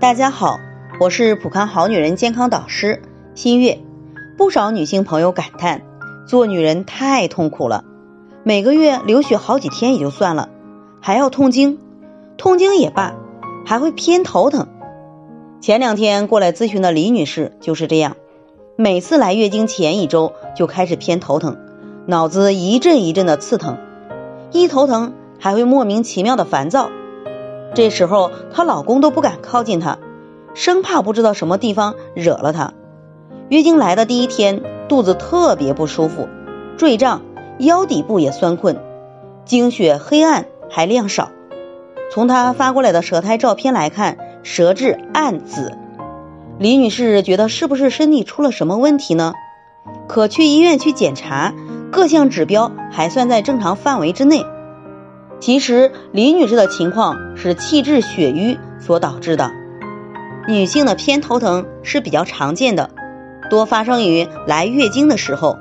大家好，我是普康好女人健康导师新月。不少女性朋友感叹，做女人太痛苦了，每个月流血好几天也就算了，还要痛经，痛经也罢，还会偏头疼。前两天过来咨询的李女士就是这样，每次来月经前一周就开始偏头疼，脑子一阵一阵的刺疼，一头疼还会莫名其妙的烦躁。这时候，她老公都不敢靠近她，生怕不知道什么地方惹了她。月经来的第一天，肚子特别不舒服，坠胀，腰底部也酸困，经血黑暗还量少。从她发过来的舌苔照片来看，舌质暗紫。李女士觉得是不是身体出了什么问题呢？可去医院去检查，各项指标还算在正常范围之内。其实李女士的情况是气滞血瘀所导致的。女性的偏头疼是比较常见的，多发生于来月经的时候。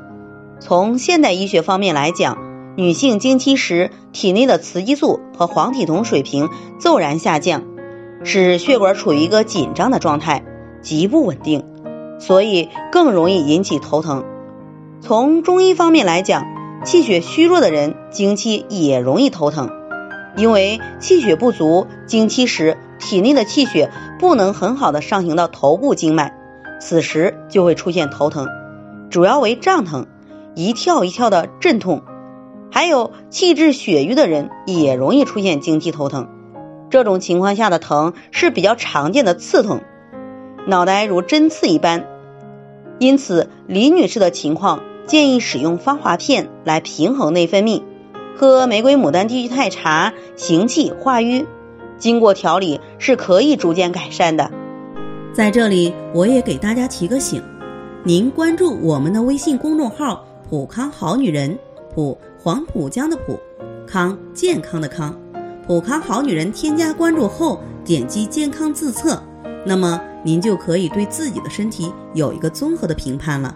从现代医学方面来讲，女性经期时体内的雌激素和黄体酮水平骤然下降，使血管处于一个紧张的状态，极不稳定，所以更容易引起头疼。从中医方面来讲，气血虚弱的人经期也容易头疼，因为气血不足，经期时体内的气血不能很好的上行到头部经脉，此时就会出现头疼，主要为胀疼，一跳一跳的阵痛。还有气滞血瘀的人也容易出现经期头疼，这种情况下的疼是比较常见的刺痛，脑袋如针刺一般。因此，李女士的情况。建议使用芳华片来平衡内分泌，喝玫瑰牡丹地屈肽茶行气化瘀，经过调理是可以逐渐改善的。在这里，我也给大家提个醒：您关注我们的微信公众号“普康好女人”，普黄浦江的浦，康健康的康，普康好女人添加关注后，点击健康自测，那么您就可以对自己的身体有一个综合的评判了。